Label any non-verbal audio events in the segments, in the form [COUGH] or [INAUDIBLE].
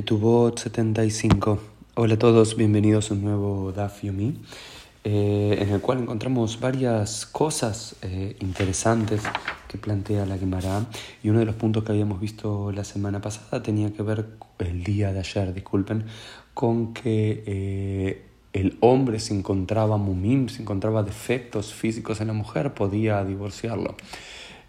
Ketubot 75. Hola a todos, bienvenidos a un nuevo Daf Yomi, eh, en el cual encontramos varias cosas eh, interesantes que plantea la Gemara. Y uno de los puntos que habíamos visto la semana pasada tenía que ver, el día de ayer, disculpen, con que eh, el hombre se encontraba mumim, se encontraba defectos físicos en la mujer, podía divorciarlo.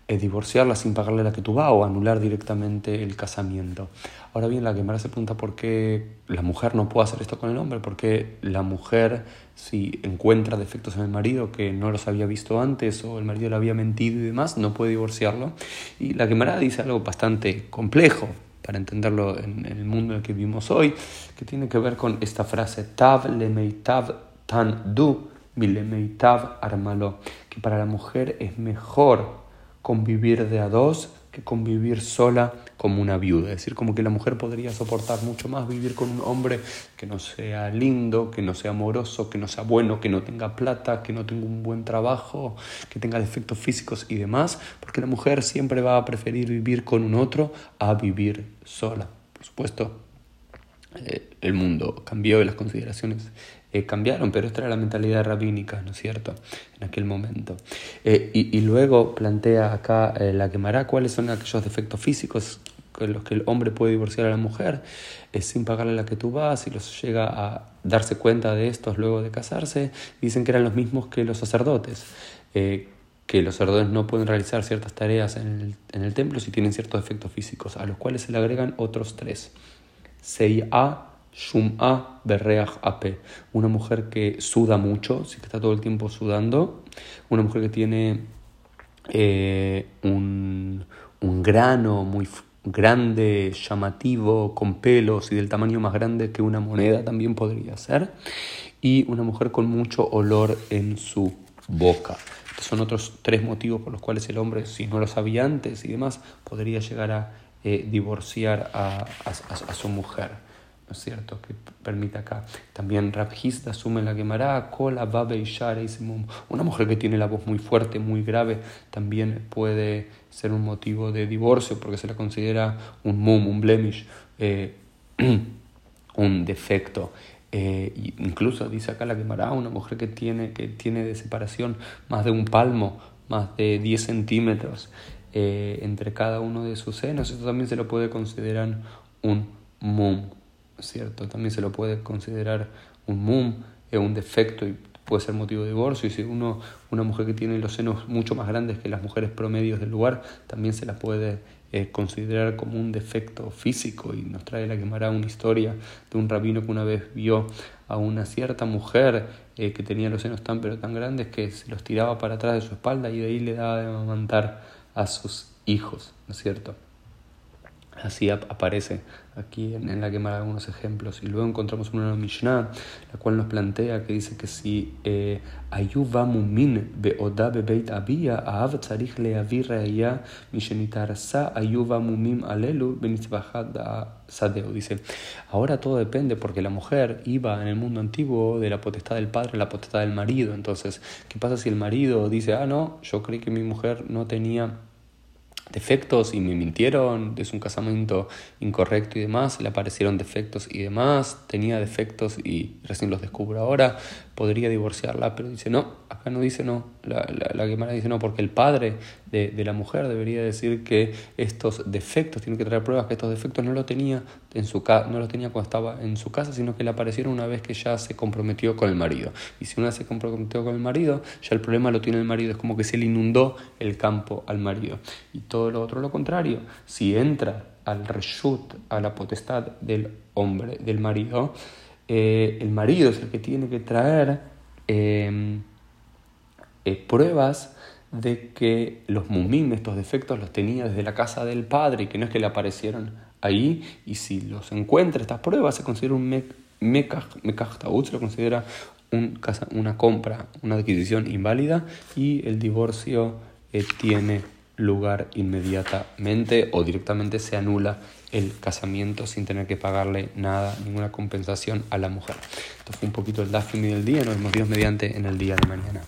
Divorciarla sin pagarle la que tú o anular directamente el casamiento. Ahora bien, la Gemara se pregunta por qué la mujer no puede hacer esto con el hombre, porque la mujer, si encuentra defectos en el marido que no los había visto antes o el marido le había mentido y demás, no puede divorciarlo. Y la Gemara dice algo bastante complejo para entenderlo en, el mundo en el que vivimos hoy, que tiene que ver con esta frase, Tav lemeitav tan du, lemeitav armalo, que para la mujer es mejor convivir de a dos que convivir sola como una viuda. Es decir, como que la mujer podría soportar mucho más vivir con un hombre que no sea lindo, que no sea amoroso, que no sea bueno, que no tenga plata, que no tenga un buen trabajo, que tenga defectos físicos y demás, porque la mujer siempre va a preferir vivir con un otro a vivir sola. Por supuesto, eh, el mundo cambió y las consideraciones eh, cambiaron, pero esta era la mentalidad rabínica, ¿no es cierto?, en aquel momento. Eh, y, luego plantea acá la quemará cuáles son aquellos defectos físicos con los que el hombre puede divorciar a la mujer sin pagarle la que tú vas y los llega a darse cuenta de estos luego de casarse, dicen que eran los mismos que los sacerdotes que los sacerdotes no pueden realizar ciertas tareas en el, templo si tienen ciertos defectos físicos, a los cuales se le agregan otros tres. A, Shum'a Berreach Ape. Una mujer que suda mucho, sí que está todo el tiempo sudando. Una mujer que tiene eh, un, un, grano muy grande, llamativo, con pelos y del tamaño más grande que una moneda también podría ser. Y una mujer con mucho olor en su boca. Estos son otros tres motivos por los cuales el hombre, si no lo sabía antes y demás, podría llegar a eh, divorciar a, a, su mujer. ¿No es cierto? Que permite acá. También Rabhista asume la quemará, Kola, Babe y Una mujer que tiene la voz muy fuerte, muy grave, también puede ser un motivo de divorcio porque se la considera un mum, un blemish, eh, [CLEARS THROAT] un defecto. Eh, incluso dice acá la quemará, una mujer que tiene, que tiene de separación más de un palmo, más de 10 centímetros. Eh, entre cada uno de sus senos. Esto también se lo puede considerar un mum, ¿cierto? También se lo puede considerar un mum, es un defecto y puede ser motivo de divorcio. Y si uno, una mujer que tiene los senos mucho más grandes que las mujeres promedios del lugar, también se la puede eh, considerar como un defecto físico. Y nos trae la quemará una historia de un rabino que una vez vio a una cierta mujer eh, que tenía los senos tan pero tan grandes que se los tiraba para atrás de su espalda y de ahí le daba de amamantar a sus hijos, ¿no es cierto? Así aparece aquí en, la quema algunos ejemplos. Y luego encontramos una Mishnah, la cual nos plantea que dice que si eh, ayuva mumin beoda bebeit abia aav tzarich leavir reaya mishenitarsa ayuva mumim alelu sadeu. Dice, ahora todo depende porque la mujer iba en el mundo antiguo de la potestad del padre a la potestad del marido. Entonces, ¿qué pasa si el marido dice, ah, no, yo creí que mi mujer no tenía defectos y me mintieron, es un casamiento incorrecto y demás, le aparecieron defectos y demás, tenía defectos y recién los descubro ahora, podría divorciarla, pero dice no, acá no dice no, la, la, la dice no, porque el padre de, de, la mujer debería decir que estos defectos, tiene que traer pruebas que estos defectos no lo tenía en su no los tenía cuando estaba en su casa, sino que le aparecieron una vez que ya se comprometió con el marido. Y si una se comprometió con el marido, ya el problema lo tiene el marido, es como que se le inundó el campo al marido. Y todo lo otro lo contrario, si entra al reshut, a la potestad del hombre, del marido, eh, el marido es el que tiene que traer em, eh, pruebas de que los mumim, estos defectos, los tenía desde la casa del padre y que no es que le aparecieron ahí. Y si los encuentra, estas pruebas, se considera un mekach, se lo considera un, una compra, una adquisición inválida y el divorcio eh, tiene lugar inmediatamente o directamente se anula el casamiento sin tener que pagarle nada, ninguna compensación a la mujer. Esto fue un poquito el Dafim del día, nos vemos Dios mediante en el día de mañana.